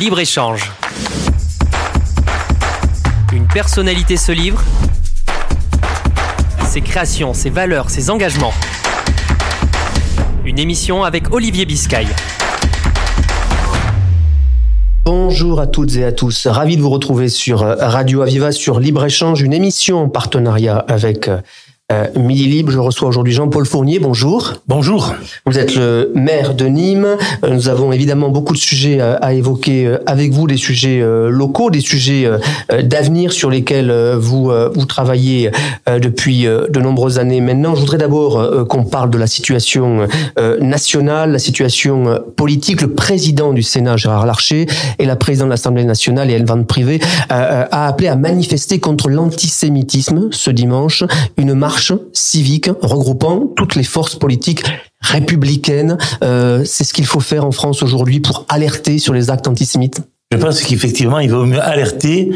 Libre-échange. Une personnalité se livre. Ses créations, ses valeurs, ses engagements. Une émission avec Olivier Biscay. Bonjour à toutes et à tous. Ravi de vous retrouver sur Radio Aviva sur Libre Échange, une émission en partenariat avec euh, Midi Libre, je reçois aujourd'hui Jean-Paul Fournier. Bonjour. Bonjour. Vous êtes le maire de Nîmes. Euh, nous avons évidemment beaucoup de sujets à, évoquer avec vous, des sujets euh, locaux, des sujets d'avenir sur lesquels vous vous travaillez depuis de nombreuses années maintenant. Je voudrais d'abord qu'on parle de la situation nationale, la situation politique. Le président du Sénat, Gérard Larcher, et la présidente de l'Assemblée nationale, Hélène Van Privé, a appelé à manifester contre l'antisémitisme ce dimanche. Une marche civique regroupant toutes les forces politiques républicaines. Euh, c'est ce qu'il faut faire en France aujourd'hui pour alerter sur les actes antisémites Je pense qu'effectivement, il vaut mieux alerter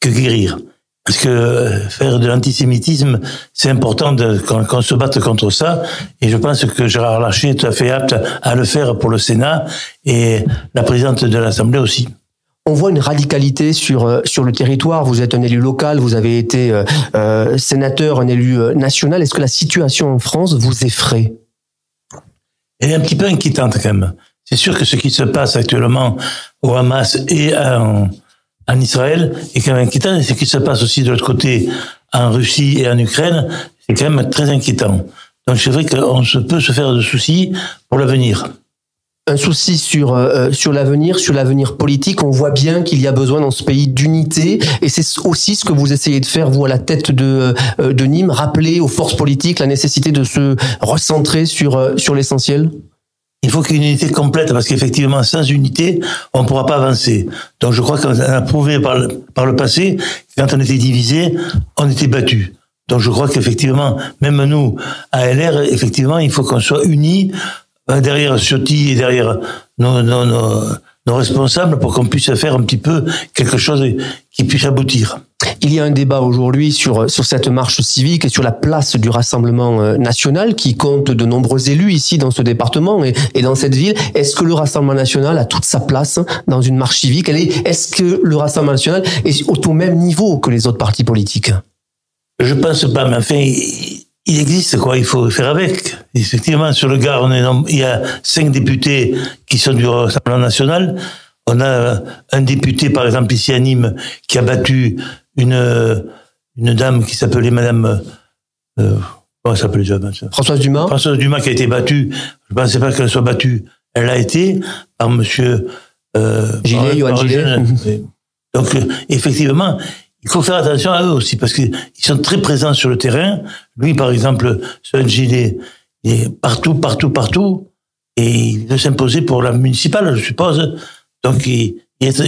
que guérir. Parce que euh, faire de l'antisémitisme, c'est important qu'on se batte contre ça. Et je pense que Gérard Larcher est tout à fait apte à le faire pour le Sénat et la présidente de l'Assemblée aussi on voit une radicalité sur euh, sur le territoire. Vous êtes un élu local, vous avez été euh, euh sénateur, un élu national. Est-ce que la situation en France vous effraie? Elle est un petit peu inquiétante quand même. C'est sûr que ce qui se passe actuellement au Hamas et en, en Israël est quand même inquiétant. Et ce qui se passe aussi de l'autre côté en Russie et en Ukraine, c'est quand même très inquiétant. Donc c'est vrai qu'on peut se faire de soucis pour l'avenir un souci sur euh, sur l'avenir, sur l'avenir politique. On voit bien qu'il y a besoin dans ce pays d'unité, et c'est aussi ce que vous essayez de faire vous à la tête de euh, de Nîmes, rappeler aux forces politiques la nécessité de se recentrer sur euh, sur l'essentiel. Il faut qu'il y ait une unité complète parce qu'effectivement, sans unité, on ne pourra pas avancer. Donc, je crois qu'on a prouvé par le, par le passé, quand on était divisé, on était battu. Donc, je crois qu'effectivement, même nous, à LR, effectivement, il faut qu'on soit unis euh, derrière Ciotti et derrière nos, nos, nos, responsables pour qu'on puisse faire un petit peu quelque chose qui puisse aboutir. Il y a un débat aujourd'hui sur sur cette marche civique et sur la place du Rassemblement euh, national qui compte de nombreux élus ici dans ce département et, et dans cette ville. Est-ce que le Rassemblement national a toute sa place dans une marche civique? Est-ce que le Rassemblement national est au même niveau que les autres partis politiques? Je pense pas, mais enfin, il existe quoi, il faut faire avec. Effectivement, sur le Gard, on est, il y a cinq députés qui sont du Rassemblement national. On a un député, par exemple, ici à Nîmes, qui a battu une, une dame qui s'appelait Madame, euh, comment s'appelle déjà Françoise Dumas. Françoise Dumas qui a été battue. Je ne pensais pas qu'elle soit battue. Elle a été par monsieur, euh, Gillet, Johan Gillet. Donc, effectivement, il faut faire attention à eux aussi parce qu'ils sont très présents sur le terrain. Lui, par exemple, ce gilet, il est partout, partout, partout, et il veut s'imposer pour la municipale, je suppose. Donc, il,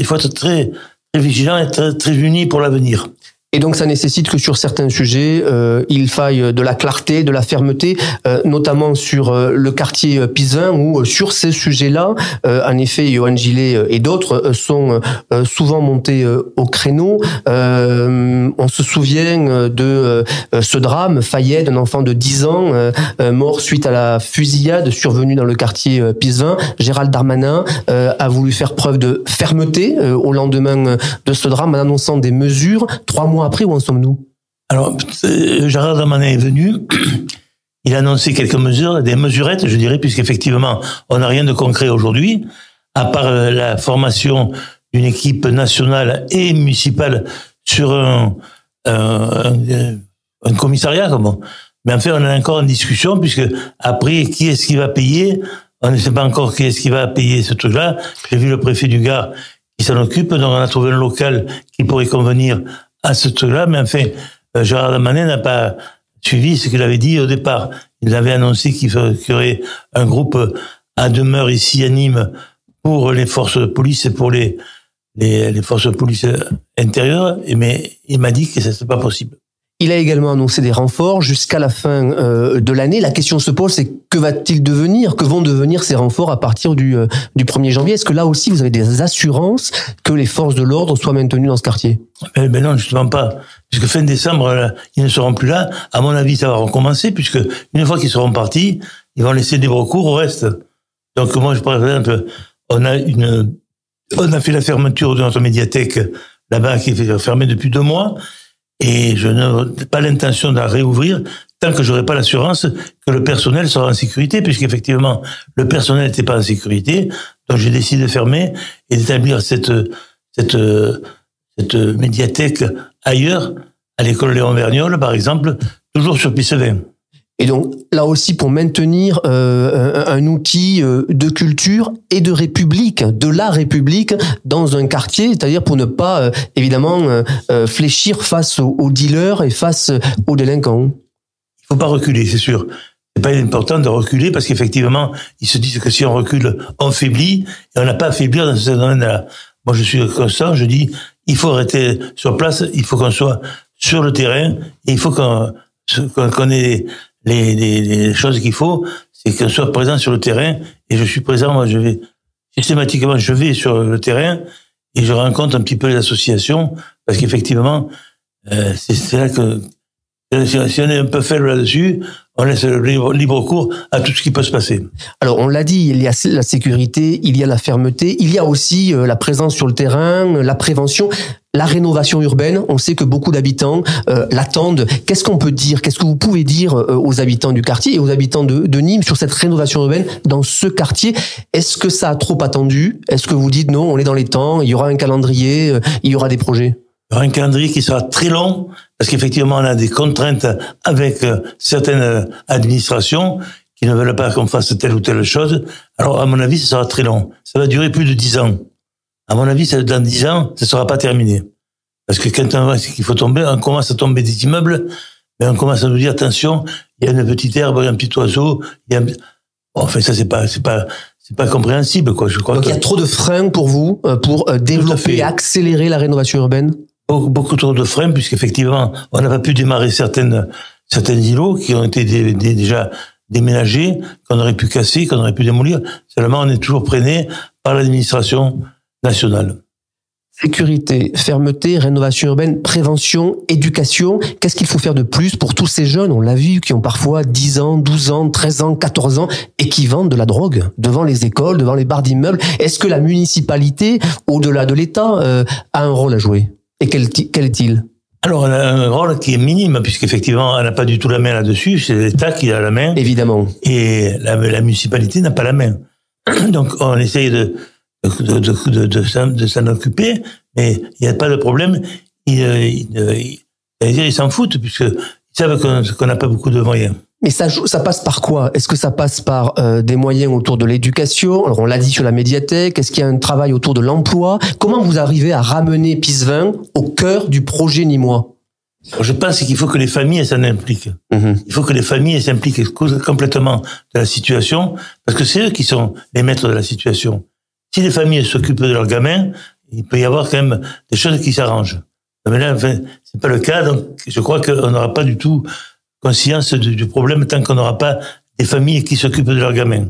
faut être très, très vigilant et très, très uni pour l'avenir. Et donc ça nécessite que sur certains sujets, euh, il faille de la clarté, de la fermeté, euh, notamment sur euh, le quartier Pisin, où sur ces sujets-là, en effet, Johan Gillet et d'autres sont souvent montés au créneau. on se souvient de ce drame, Fayette, un enfant de 10 ans, mort suite à la fusillade survenue dans le quartier Pisin. Gérald Darmanin a voulu faire preuve de fermeté au lendemain de ce drame en annonçant des mesures. Trois mois après, où en sommes-nous? Alors, euh, Gérard Darmanin est venu. Il a annoncé quelques mesures, des mesurettes, je dirais, puisqu'effectivement, on n'a rien de concret aujourd'hui, à part euh, la formation d'une équipe nationale et municipale sur un, un, commissariat. Comment Mais en fait, on est encore en discussion, puisque après, qui est-ce qui va payer? On ne sait pas encore qui est-ce qui va payer ce truc-là. J'ai vu le préfet du Gard qui s'en occupe, donc on a trouvé un local qui pourrait convenir à ce truc-là, mais enfin, euh, Gérard Damanet n'a pas suivi ce qu'il avait dit au départ. Il avait annoncé qu'il y aurait un groupe à demeure ici à Nîmes pour les forces de police et pour les, les, les forces de police intérieures, mais il m'a dit que ce n'était pas possible. Il a également annoncé des renforts jusqu'à la fin euh, de l'année. La question se pose, c'est que va-t-il devenir Que vont devenir ces renforts à partir du, euh, du 1er janvier? Est-ce que là aussi, vous avez des assurances que les forces de l'ordre soient maintenues dans ce quartier? Ben, ben non, justement pas. Puisque fin décembre, ils ne seront plus là. À mon avis, ça va recommencer, puisque une fois qu'ils seront partis, ils vont laisser des recours au reste. Donc moi, je, par exemple, on a une On a fait la fermeture de notre médiathèque là-bas qui est fermée depuis deux mois. Et je n'ai pas l'intention de la réouvrir tant que j'aurai pas l'assurance que le personnel sera en sécurité, puisqu'effectivement, le personnel n'était pas en sécurité. Donc, j'ai décidé de fermer et d'établir cette, cette, cette médiathèque ailleurs, à l'école Léon Vergnol, par exemple, toujours sur Pissevin. Et donc là aussi pour maintenir euh, un, outil euh, de culture et de république, de la république dans un quartier, c'est-à-dire pour ne pas euh, évidemment fléchir face aux, dealers et face aux délinquants. Il faut pas reculer, c'est sûr. C'est pas important de reculer parce qu'effectivement ils se disent que si on recule, on faiblit et on n'a pas à faiblir dans ce domaine-là. Moi je suis constant, je dis il faut rester sur place, il faut qu'on soit sur le terrain et il faut qu'on qu'on ait les, choses qu'il faut, c'est qu'on soit présent sur le terrain. Et je suis présent, moi, je vais systématiquement, je vais sur le terrain et je rencontre un petit peu les associations parce qu'effectivement, euh, c'est là que si on est un peu faible là-dessus, on laisse libre, cours à tout ce qui peut se passer. Alors, on l'a dit, il y a la sécurité, il y a la fermeté, il y a aussi euh, la présence sur le terrain, la prévention la rénovation urbaine, on sait que beaucoup d'habitants euh, l'attendent. Qu'est-ce qu'on peut dire Qu'est-ce que vous pouvez dire euh, aux habitants du quartier et aux habitants de, Nîmes sur cette rénovation urbaine dans ce quartier? Est-ce que ça a trop attendu? Est-ce que vous dites non, on est dans les temps, il y aura un calendrier, il y aura des projets? Un calendrier qui sera très long parce qu'effectivement on a des contraintes avec certaines administrations qui ne veulent pas qu'on fasse telle ou telle chose. Alors à mon avis, ça sera très long. Ça va durer plus de dix ans à mon avis, dans dix ans, ça ne sera pas terminé. Parce que quand on voit qu'il faut tomber, on commence à tomber des immeubles, mais on commence à nous dire attention, il y a une petite herbe, il y a un petit oiseau, il y a enfin ça c'est pas c'est pas c'est pas compréhensible quoi. Je crois. Donc il y a trop de freins pour vous euh, pour euh, développer et accélérer la rénovation urbaine? Beaucoup, beaucoup trop de freins puisqu'effectivement on n'a pas pu démarrer certaines certaines îlots qui ont été déjà déménagés, qu'on aurait pu casser, qu'on aurait pu démolir. Seulement on est toujours freiné par l'administration nationale. Sécurité, fermeté, rénovation urbaine, prévention, éducation. Qu'est-ce qu'il faut faire de plus pour tous ces jeunes, on l'a vu, qui ont parfois 10 ans, 12 ans, 13 ans, 14 ans et qui vendent de la drogue devant les écoles, devant les bars d'immeubles? Est-ce que la municipalité, au-delà de l'État, euh, a un rôle à jouer? Et quel, est-il? Alors, elle a un rôle qui est minime, puisqu'effectivement, elle n'a pas du tout la main là-dessus. C'est l'État qui a la main. Évidemment. Et la, la municipalité n'a pas la main. Donc, on essaye de, de, de, de, de s'en occuper, mais il n'y a pas de problème. Ils il, il, s'en foutent, puisqu'ils savent qu'on n'a pas beaucoup de moyens. Mais ça, ça passe par quoi? Est-ce que ça passe par euh, des moyens autour de l'éducation? Alors on l'a dit sur la médiathèque. Est-ce qu'il y a un travail autour de l'emploi? Comment vous arrivez à ramener Pisevin au cœur du projet Nîmois? Je pense qu'il faut que les familles s'en impliquent. Mhm. Il faut que les familles s'impliquent complètement de la situation, parce que c'est eux qui sont les maîtres de la situation. Si les familles s'occupent de leurs gamins, il peut y avoir quand même des choses qui s'arrangent. Mais là, enfin, c'est pas le cas, donc je crois qu'on n'aura pas du tout conscience du, problème tant qu'on n'aura pas des familles qui s'occupent de leurs gamins.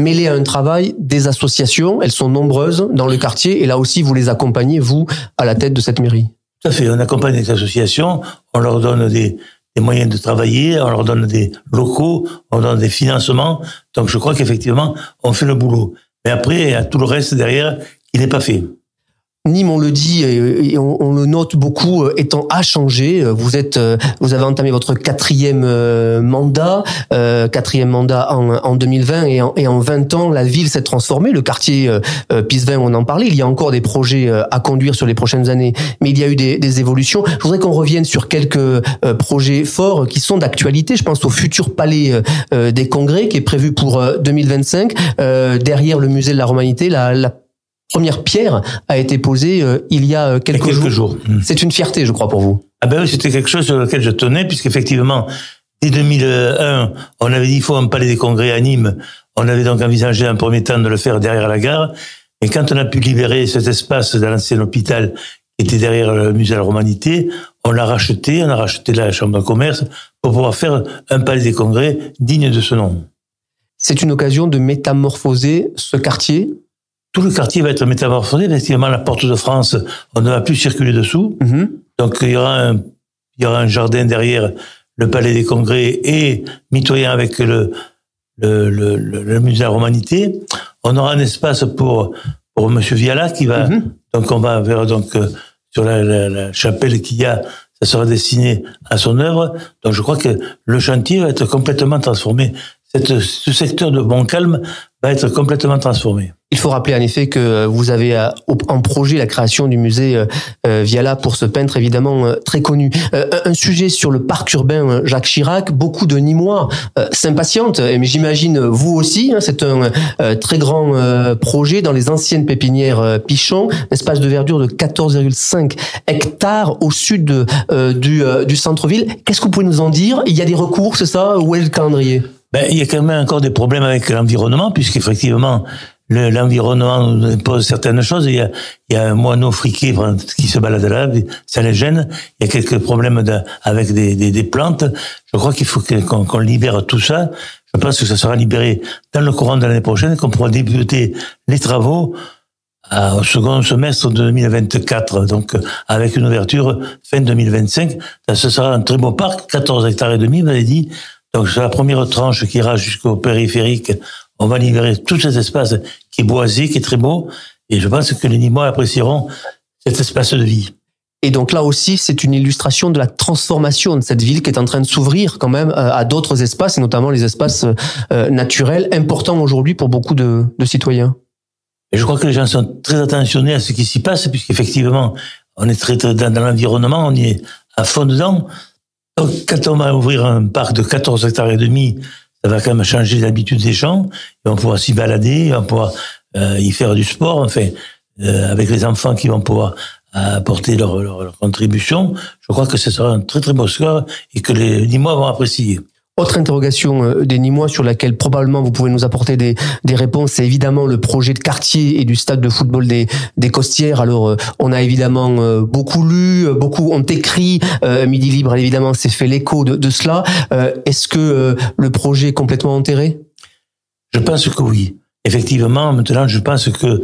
Mêlé à un travail des associations, elles sont nombreuses dans le quartier, et là aussi vous les accompagnez, vous, à la tête de cette mairie. Tout à fait, on accompagne les associations, on leur donne des, des moyens de travailler, on leur donne des locaux, on leur donne des financements, donc je crois qu'effectivement, on fait le boulot. Mais après, il y a tout le reste derrière qui n'est pas fait. Nîmes, on le dit et on, le note beaucoup, euh, étant à changer. Vous êtes, euh, vous avez entamé votre quatrième euh, mandat, quatrième mandat en, 2020 et en, et en 20 ans, la ville s'est transformée. Le quartier euh, on en parlait. Il y a encore des projets à conduire sur les prochaines années, mais il y a eu des, des évolutions. Je voudrais qu'on revienne sur quelques projets forts qui sont d'actualité. Je pense au futur palais des congrès qui est prévu pour 2025 derrière le musée de la Romanité. La, la première pierre a été posée euh, il y a euh, quelques, jours. Hmm. C'est une fierté, je crois, pour vous. Ah ben oui, c'était quelque chose sur lequel je tenais, puisqu'effectivement, dès 2001, on avait dit il faut un palais des congrès à Nîmes. On avait donc envisagé un premier temps de le faire derrière la gare. Et quand on a pu libérer cet espace de l'ancien hôpital qui était derrière le musée de la Romanité, on l'a racheté, on a racheté la chambre de commerce pour pouvoir faire un palais des congrès digne de ce nom. C'est une occasion de métamorphoser ce quartier tout le quartier va être métamorphosé. Effectivement, la porte de France, on ne va plus circuler dessous. Mhm. Donc, il y, aura un, il y aura un jardin derrière le palais des congrès et mitoyen avec le, le, le, le musée de la Romanité. On aura un espace pour, pour Monsieur Viala qui va, Mhm. donc on va vers donc euh, sur la, la- la chapelle qu'il y a, ça sera destiné à son œuvre. Donc je crois que le chantier va être complètement transformé. Ce secteur de Montcalm va être complètement transformé. Il faut rappeler en effet que vous avez euh, en projet la création du musée euh, euh, Viala pour ce peintre évidemment très connu. Un sujet sur le parc urbain Jacques Chirac, beaucoup de Nîmois s'impatientent, mais j'imagine vous aussi, hein, c'est un très grand projet dans les anciennes pépinières Pichon, un espace de verdure de 14,5 hectares au sud du, du centre-ville. Qu'est-ce que vous pouvez nous en dire? Il y a des recours, c'est ça? Où est le calendrier? Ben, il y a quand même encore des problèmes avec l'environnement, puisqu'effectivement, le- l'environnement nous impose certaines choses. Il y a, un moineau friqué qui se balade là, ça les gêne. Il y a quelques problèmes avec des, plantes. Je crois qu'il faut qu'on libère tout ça. Je pense que ça sera libéré dans le courant de l'année prochaine, qu'on pourra débuter les travaux à- au second semestre de 2024, donc euh, avec une ouverture fin 2025. Ça, ce sera un très beau parc, 14 hectares et demi, vous avez dit. Donc c'est la première tranche qui ira jusqu'au périphérique. On va libérer tout cet espace qui est boisé, qui est très beau. Et je pense que les Nîmois apprécieront cet espace de vie. Et donc là aussi, c'est une illustration de la transformation de cette ville qui est en train de s'ouvrir quand même euh, à d'autres espaces, et notamment les espaces euh, naturels, importants aujourd'hui pour beaucoup de, de citoyens. Et je crois que les gens sont très attentionnés à ce qui s'y passe, puisqu'effectivement, on est très, très dans, dans l'environnement, on y est à fond dedans. Donc, quand on va ouvrir un parc de 14 hectares et demi, ça va quand même changer l'habitude des gens. Ils vont pouvoir s'y balader, vont pouvoir euh, y faire du sport, enfin, euh, avec les enfants qui vont pouvoir apporter leur, contribution. Je crois que ce sera un très très beau score et que les Nîmois vont apprécier. Autre interrogation euh, des Nîmois sur laquelle probablement vous pouvez nous apporter des, des réponses, c'est évidemment le projet de quartier et du stade de football des, des Costières. Alors, euh, on a évidemment euh, beaucoup lu, beaucoup ont écrit. Euh, Midi Libre, évidemment, s'est fait l'écho de, de cela. Euh, Est-ce que euh, le projet est complètement enterré? Je pense que oui. Effectivement, maintenant, je pense que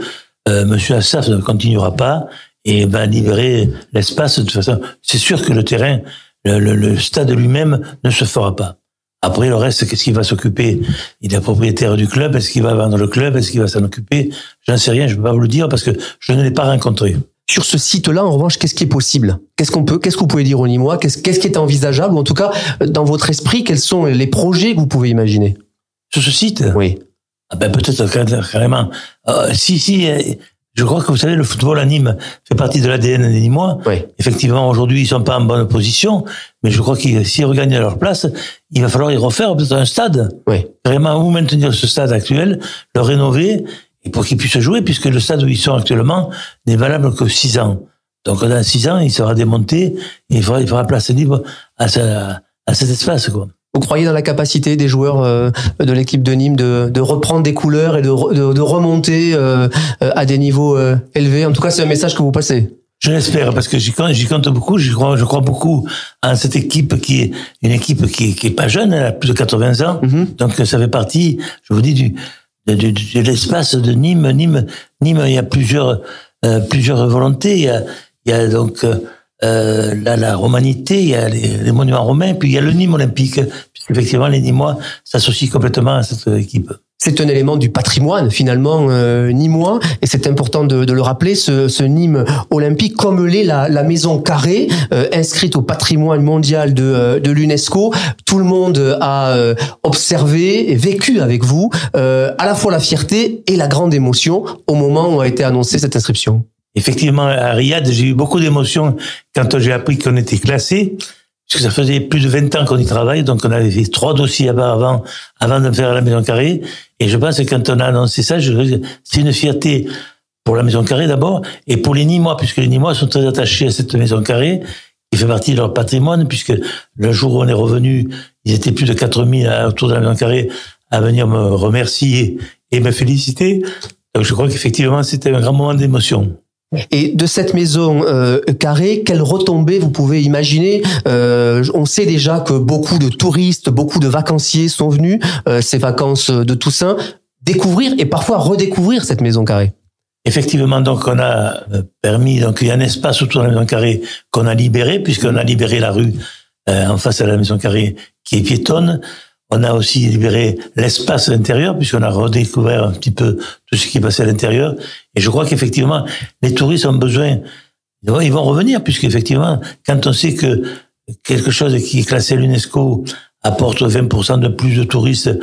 Monsieur Assaf ne continuera pas et va libérer l'espace de toute façon. C'est sûr que le terrain, le, le- le stade lui-même ne se fera pas. Après, le reste, qu'est-ce qu'il va s'occuper? Il est propriétaire du club. Est-ce qu'il va vendre le club Est-ce qu'il va s'en occuper? J'en sais rien. Je ne peux pas vous le dire parce que je ne l'ai pas rencontré. Sur ce site-là, en revanche, qu'est-ce qui est possible? Qu'est-ce qu'on peut, qu'est-ce que vous pouvez dire aux Nîmois? Qu'est-ce qu'est-ce qui est envisageable? Ou en tout cas, dans votre esprit, quels sont les projets que vous pouvez imaginer? Sur ce site? Oui. Ah ben peut-être car- carrément. Euh, si, si, euh, je crois que vous savez, le football à Nîmes fait partie de l'ADN des Nîmois. Oui. Effectivement, aujourd'hui, ils sont pas en bonne position, mais je crois qu'ils, s'ils regagnent leur place, il va falloir y refaire peut-être un stade. Oui. Vraiment, ou maintenir ce stade actuel, le rénover, et pour qu'ils puissent jouer, puisque le stade où ils sont actuellement n'est valable que six ans. Donc, dans six ans, il sera démonté, et il fera, il place libre à, à cet espace, quoi. Vous croyez dans la capacité des joueurs euh, de l'équipe de Nîmes de, de reprendre des couleurs et de, re- de, de remonter euh, euh, à des niveaux élevés? En tout cas, c'est un message que vous passez. Je l'espère parce que j'y compte, j'y compte beaucoup. Je crois, je crois beaucoup en cette équipe qui est une équipe qui est, qui est pas jeune, elle a plus de 80 ans. Mhm. Donc ça fait partie, je vous dis, du de, de- de l'espace de Nîmes. Nîmes, Nîmes, il y a plusieurs euh, plusieurs volontés. Il y a, il y a donc euh, euh, la, romanité, il y a les, les monuments romains, puis il y a le Nîmes olympique, puisqu'effectivement les Nîmois s'associent complètement à cette équipe. C'est un élément du patrimoine finalement euh, nîmois et c'est important de, de le rappeler. Ce, ce Nîmes olympique, comme l'est la, la maison carrée, euh, inscrite au patrimoine mondial de, euh, de l'UNESCO, tout le monde a euh, observé et vécu avec vous euh, à la fois la fierté et la grande émotion au moment où a été annoncée cette inscription. Effectivement, à Riyad, j'ai eu beaucoup d'émotions quand j'ai appris qu'on était classé, puisque ça faisait plus de 20 ans qu'on y travaille, donc on avait fait trois dossiers avant, avant de faire la Maison Carrée. Et je pense que quand on a annoncé ça, c'est une fierté pour la Maison Carrée d'abord, et pour les Nîmois, puisque les Nîmois sont très attachés à cette Maison Carrée, qui fait partie de leur patrimoine, puisque le jour où on est revenu, ils étaient plus de 4000 autour de la Maison Carrée à venir me remercier et me féliciter. Donc je crois qu'effectivement, c'était un grand moment d'émotion. Et de cette maison euh, carrée, quelles retombées vous pouvez imaginer? Euh, On sait déjà que beaucoup de touristes, beaucoup de vacanciers sont venus euh, ces vacances de Toussaint découvrir et parfois redécouvrir cette maison carrée. Effectivement, donc on a permis, donc il y a un espace autour de la maison carrée qu'on a libéré, puisqu'on a libéré la rue en face de la maison carrée qui est piétonne. On a aussi libéré l'espace à l'intérieur, puisqu'on a redécouvert un petit peu tout ce qui passé à l'intérieur. Et je crois qu'effectivement, les touristes ont besoin, ils vont revenir, puisqu'effectivement, quand on sait que quelque chose qui est classé à l'UNESCO apporte 20% de plus de touristes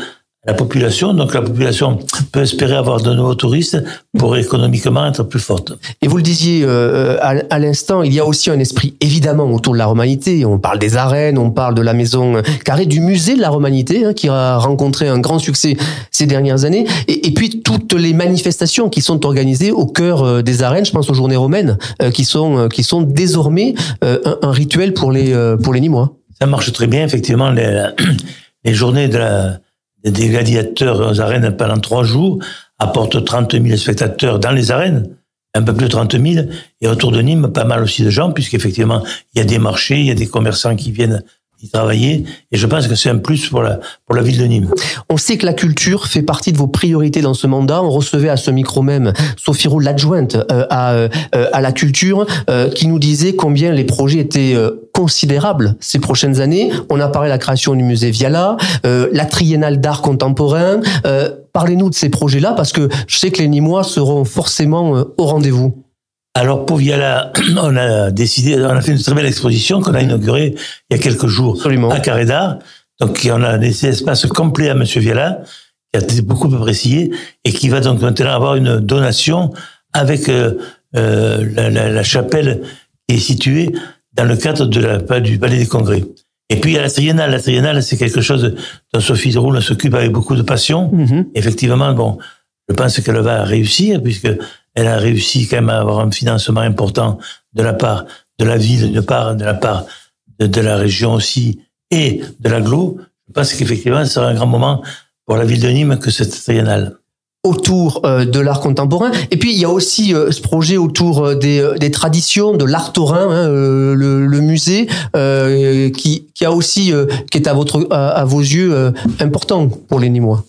la population. Donc la population peut espérer avoir de nouveaux touristes pour économiquement être plus forte. Et vous le disiez euh, à, l'instant, il y a aussi un esprit évidemment autour de la romanité. On parle des arènes, on parle de la maison carrée, du musée de la romanité hein, qui a rencontré un grand succès ces dernières années. Et, puis toutes les manifestations qui sont organisées au cœur euh, des arènes. Je pense aux journées romaines euh, qui sont qui sont désormais un, un, rituel pour les pour les Nîmois. Ça marche très bien effectivement les, les journées de la des gladiateurs aux arènes pendant trois jours, apportent 30 000 spectateurs dans les arènes, un peu plus de 30 000, et autour de Nîmes, pas mal aussi de gens, puisqu'effectivement, il y a des marchés, il y a des commerçants qui viennent y travailler, et je pense que c'est un plus pour la, pour la ville de Nîmes. On sait que la culture fait partie de vos priorités dans ce mandat. On recevait à ce micro même Sophie Roux, l'adjointe euh, à, euh, à la culture, euh, qui nous disait combien les projets étaient considérable ces prochaines années. On a parlé de la création du musée Viala, euh, la triennale d'art contemporain. Euh, Parlez-nous de ces projets-là parce que je sais que les Nîmois seront forcément euh, au rendez-vous. Alors pour Viala, on a décidé, on a fait une très belle exposition qu'on a inaugurée il y a quelques jours à Carré d'Art. Donc on a laissé espace complet à Monsieur Viala, qui a été beaucoup apprécié et qui va donc maintenant avoir une donation avec la, la, la, chapelle qui est située dans le cadre de la, du Palais des Congrès. Et puis, il y a la triennale. La triennale, c'est quelque chose dont Sophie Roule s'occupe avec beaucoup de passion. Mhm. Effectivement, bon, je pense qu'elle va réussir puisque elle a réussi quand même à avoir un financement important de la part de la ville, de, part, de la part de, de la région aussi et de l'aglo. Je pense qu'effectivement, ce sera un grand moment pour la ville de Nîmes que cette triennale autour euh, de l'art contemporain. Et puis il y a aussi euh, ce projet autour euh, des, des traditions, de l'art taurin, hein, le, le, musée, qui, qui a aussi, qui est à votre, à, vos yeux important pour les Nîmois.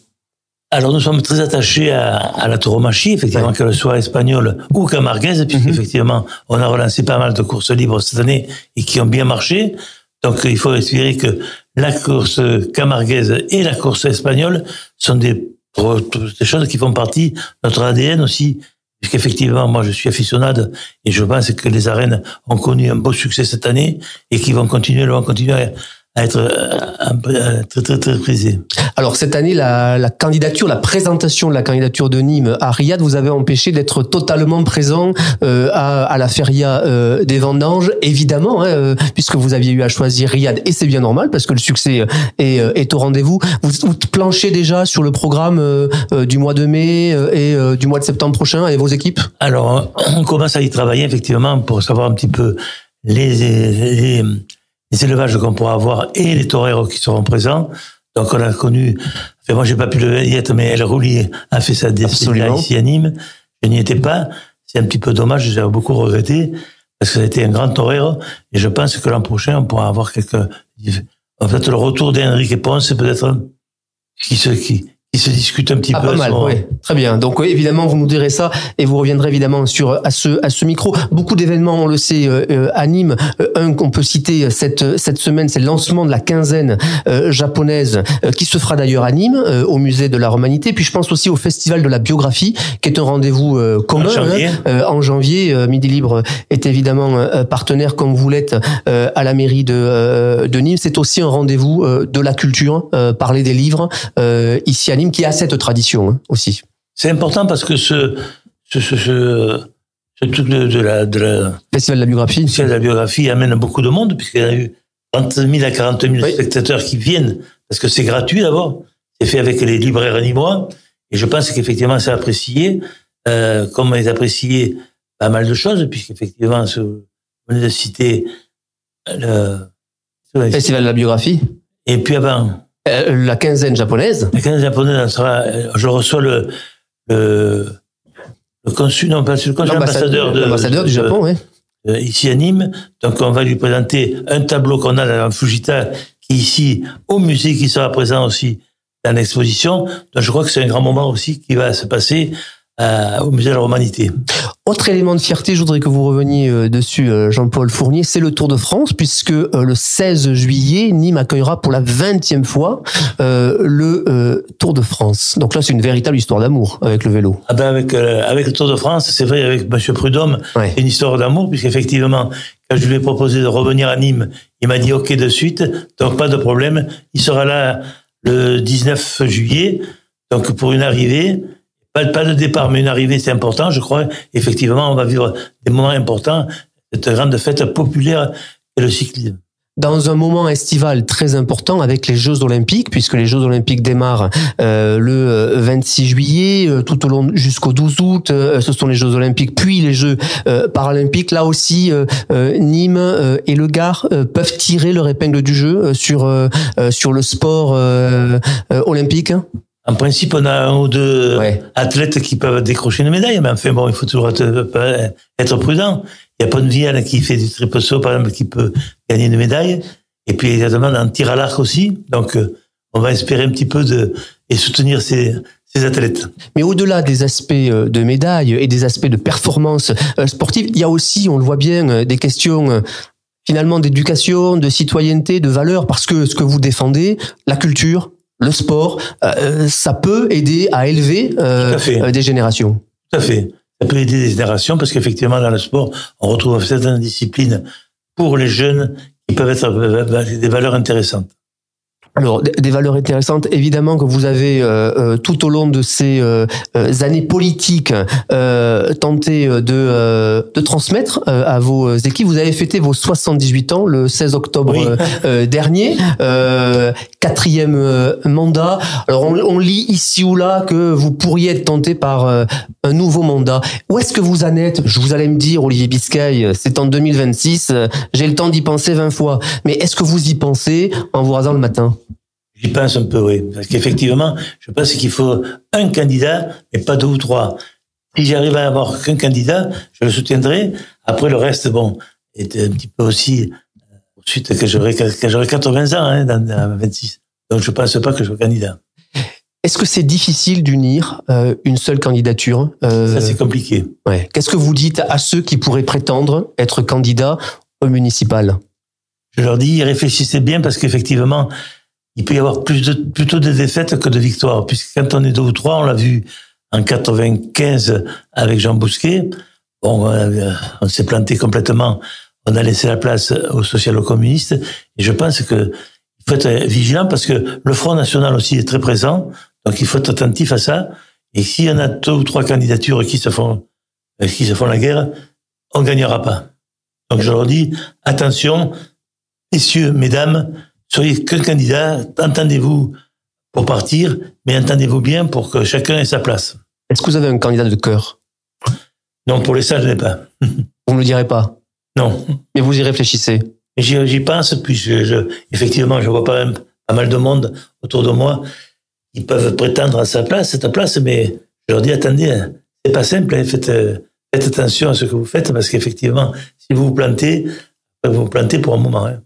Alors nous sommes très attachés à, à la tauromachie, effectivement, qu'elle soit espagnole ou camarguaise, puisqu'effectivement, mhm. on a relancé pas mal de courses libres cette année et qui ont bien marché. Donc il faut espérer que la course camarguaise et la course espagnole sont des des choses qui font partie de notre ADN aussi. Puisqu'effectivement, moi, je suis aficionade et je pense que les arènes ont connu un beau succès cette année et qui vont continuer, vont continuer à être euh, très, très, très prisé. Alors cette année, la, la, candidature, la présentation de la candidature de Nîmes à Riyad vous avez empêché d'être totalement présent euh, à, à, la feria euh, des vendanges, évidemment, hein, euh, puisque vous aviez eu à choisir Riyad, et c'est bien normal, parce que le succès est, est au rendez-vous. Vous, vous, planchez déjà sur le programme du mois de mai et du mois de septembre prochain avec vos équipes? Alors, on commence à y travailler, effectivement, pour savoir un petit peu les, les les élevages qu'on pourra avoir et les toreros qui seront présents. Donc on a connu, enfin moi j'ai pas pu le y être, mais El Roulier a fait sa destination ici à Nîmes. Je n'y étais pas. C'est un petit peu dommage, j'ai beaucoup regretté parce que ça a été un grand torero et je pense que l'an prochain on pourra avoir quelques, en fait le retour d'Henrique Ponce peut-être qui se, qui, il se discute un petit ah, peu. Pas mal, oui. Très bien. Donc évidemment, vous nous direz ça et vous reviendrez évidemment sur à ce à ce micro. Beaucoup d'événements, on le sait, euh, euh à Nîmes. Euh, un qu'on peut citer cette cette semaine, c'est le lancement de la quinzaine euh, japonaise qui se fera d'ailleurs à Nîmes, au musée de la Romanité. Puis je pense aussi au festival de la biographie, qui est un rendez-vous commun en janvier. Hein. en janvier Midi Libre est évidemment partenaire, comme vous l'êtes, à la mairie de de Nîmes. C'est aussi un rendez-vous de la culture, parler des livres ici à qui a cette tradition hein, aussi. C'est important parce que ce, ce, ce, ce, truc de, la, de la festival de la biographie, de la biographie amène beaucoup de monde puisqu'il y a eu 30 000 à 40 000 spectateurs qui viennent parce que c'est gratuit d'abord. C'est fait avec les libraires nîmois et je pense qu'effectivement c'est apprécié. Euh, comme est apprécié pas mal de choses puisqu'effectivement, vous venez de citer le festival de la biographie. Et puis avant, euh, la quinzaine japonaise. La quinzaine japonaise, sera, je reçois le, le, le consul, non pas le consul, l'ambassadeur de, du Japon, oui. ici à Nîmes. Donc, on va lui présenter un tableau qu'on a dans Fujita, qui est ici au musée, qui sera présent aussi dans l'exposition. Donc, je crois que c'est un grand moment aussi qui va se passer euh, au musée de la Romanité. Autre élément de fierté, je voudrais que vous reveniez euh, dessus, euh, Jean-Paul Fournier, c'est le Tour de France, puisque le 16 juillet, Nîmes accueillera pour la 20e fois le Tour de France. Donc là, c'est une véritable histoire d'amour avec le vélo. Ah ben avec, avec le Tour de France, c'est vrai, avec M. Prudhomme, c'est une histoire d'amour, puisqu'effectivement, quand je lui ai proposé de revenir à Nîmes, il m'a dit OK de suite, donc pas de problème. Il sera là le 19 juillet, donc pour une arrivée. Pas, pas de départ, mais une arrivée, c'est important. Je crois, effectivement, on va vivre des moments importants. Cette grande fête populaire et le cyclisme dans un moment estival très important avec les Jeux Olympiques, puisque les Jeux Olympiques démarrent euh, le 26 euh, juillet, euh, tout au long jusqu'au 12 août, ce sont les Jeux Olympiques, puis les Jeux Paralympiques. Là aussi, Nîmes et le Gard peuvent tirer leur épingle du jeu sur sur le sport olympique. En principe, on a un ou deux athlètes qui peuvent décrocher une médaille, mais enfin bon, il faut toujours être, prudent. Il y a Ponvial qui fait du triple saut, par exemple, qui peut gagner une médaille. Et puis, il y a demande en tir à l'arc aussi. Donc, euh, on va espérer un petit peu de, et soutenir ces, ces athlètes. Mais au-delà des aspects euh, de médailles et des aspects de performance euh, sportive, il y a aussi, on le voit bien, des questions finalement d'éducation, de citoyenneté, de valeurs, parce que ce que vous défendez, la culture, le sport, euh, ça peut aider à élever euh, euh, des générations. Tout à fait. Ça peut aider des générations parce qu'effectivement, dans le sport, on retrouve certaines disciplines pour les jeunes qui peuvent être des valeurs intéressantes. Alors, des valeurs intéressantes, évidemment que vous avez euh, euh, tout au long de ces euh, années politiques tenté de, de transmettre à vos équipes. Vous avez fêté vos 78 ans le 16 octobre dernier, quatrième mandat. Alors, on, on, lit ici ou là que vous pourriez être tenté par un nouveau mandat. Où est-ce que vous en êtes? Je vous allez me dire, Olivier Biscay, c'est en 2026, j'ai le temps d'y penser 20 fois. Mais est-ce que vous y pensez en vous rasant le matin? J'y pense un peu, oui. Parce qu'effectivement, je pense qu'il faut un candidat, mais pas deux ou trois. Si j'arrive à avoir qu'un candidat, je le soutiendrai. Après, le reste, bon, est un petit peu aussi, euh, ensuite, que j'aurai, que j'aurai 80 ans, hein, dans, 26. Donc, je pense pas que je sois candidat. Est-ce que c'est difficile d'unir euh, une seule candidature euh, Ça, c'est compliqué. Ouais. Qu'est-ce que vous dites à ceux qui pourraient prétendre être candidats au municipal? Je leur dis, réfléchissez bien parce qu'effectivement, il peut y avoir plus de, plutôt de défaites que de victoires, puisque quand on est deux ou trois, on l'a vu en 95 avec Jean Bousquet, bon, euh, on s'est planté complètement, on a laissé la place aux social-communistes, et je pense que il faut être vigilant parce que le Front National aussi est très présent, donc il faut être attentif à ça, et s'il y en a deux ou trois candidatures qui se font, euh, qui se font la guerre, on gagnera pas. Donc je leur dis, attention, messieurs, mesdames, soyez que candidat, entendez-vous pour partir, mais entendez-vous bien pour que chacun ait sa place. Est-ce que vous avez un candidat de cœur? Non, pour les ça, je n'ai pas. Vous ne le direz pas? Non. Mais vous y réfléchissez J'y pense, puis je, effectivement, je vois pas, pas mal de monde autour de moi qui peuvent prétendre à sa place, cette place, mais je leur dis, attendez, c'est pas simple, hein, faites, faites attention à ce que vous faites, parce qu'effectivement, si vous vous plantez, vous vous plantez pour un moment. Hein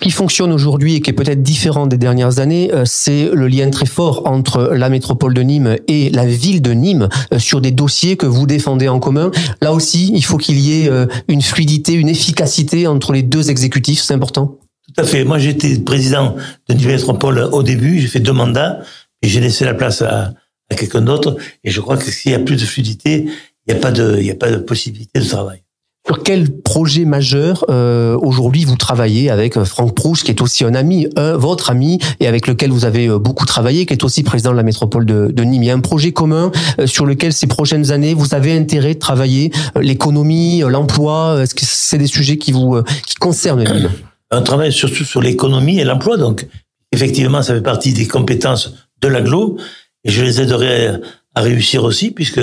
qui fonctionne aujourd'hui et qui est peut-être différent des dernières années, euh, c'est le lien très fort entre la métropole de Nîmes et la ville de Nîmes euh, sur des dossiers que vous défendez en commun. Là aussi, il faut qu'il y ait euh, une fluidité, une efficacité entre les deux exécutifs, c'est important. Tout à fait. Moi, j'étais président de Nîmes Métropole au début, j'ai fait deux mandats, et j'ai laissé la place à, à quelqu'un d'autre, et je crois que s'il y a plus de fluidité, il n'y a il n'y a pas de possibilité de travail. Sur quel projet majeur euh, aujourd'hui vous travaillez avec euh, Franck Proust, qui est aussi un ami, un, votre ami, et avec lequel vous avez euh, beaucoup travaillé, qui est aussi président de la métropole de, de Nîmes. Il y a un projet commun sur lequel ces prochaines années vous avez intérêt de travailler, l'économie, l'emploi. Est-ce que c'est des sujets qui vous qui concernent Nîmes Un travail surtout sur l'économie et l'emploi. Donc effectivement, ça fait partie des compétences de l'aglo, et je les aiderai à réussir aussi, puisque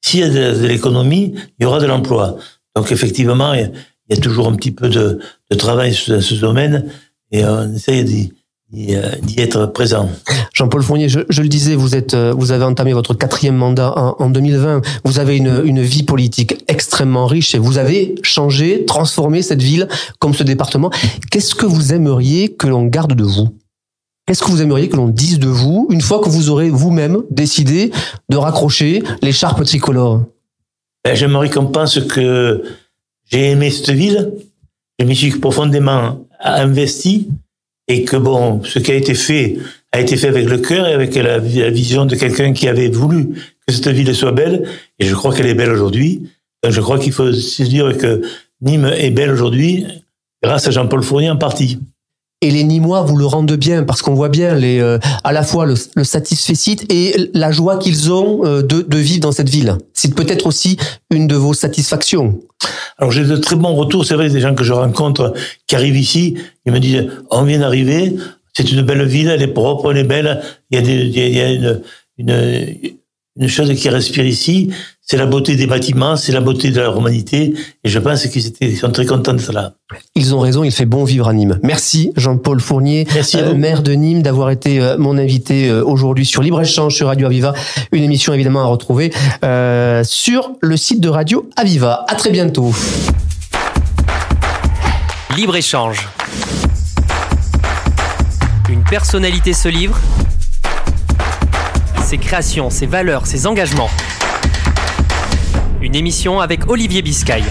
s'il y a de l'économie, il y aura de l'emploi. Donc effectivement, il y a toujours un petit peu de, travail dans ce domaine et on essaye d'y d'y être présent. Jean-Paul Fournier, je, le disais, vous êtes, vous avez entamé votre quatrième mandat en, en 2020. Vous avez une, une, vie politique extrêmement riche et vous avez changé, transformé cette ville comme ce département. Qu'est-ce que vous aimeriez que l'on garde de vous? Qu'est-ce que vous aimeriez que l'on dise de vous une fois que vous aurez vous-même décidé de raccrocher l'écharpe tricolore ben, J'aimerais qu'on pense que j'ai aimé cette ville, je m'y suis profondément investi, et que bon, ce qui a été fait a été fait avec le cœur et avec la, vision de quelqu'un qui avait voulu que cette ville soit belle, et je crois qu'elle est belle aujourd'hui. Je crois qu'il faut se dire que Nîmes est belle aujourd'hui grâce à Jean-Paul Fournier en partie. Et les Nîmois vous le rendent bien parce qu'on voit bien les, euh, à la fois le, le et la joie qu'ils ont euh, de, vivre dans cette ville. C'est peut-être aussi une de vos satisfactions. Alors j'ai de très bons retours, c'est vrai, des gens que je rencontre qui arrivent ici, ils me disent on vient d'arriver, c'est une belle ville, elle est propre, elle est belle, il y a, une, une chose qui respire ici, c'est la beauté des bâtiments, c'est la beauté de la romanité, et je pense qu'ils étaient, sont très contents de cela. Ils ont raison, il fait bon vivre à Nîmes. Merci Jean-Paul Fournier, euh, maire de Nîmes, d'avoir été euh, mon invité euh, aujourd'hui sur Libre Échange sur Radio Aviva, une émission évidemment à retrouver sur le site de Radio Aviva. À très bientôt. Libre Échange. Une personnalité se livre ses créations, ses valeurs, ses engagements. Une émission avec Olivier Biscay.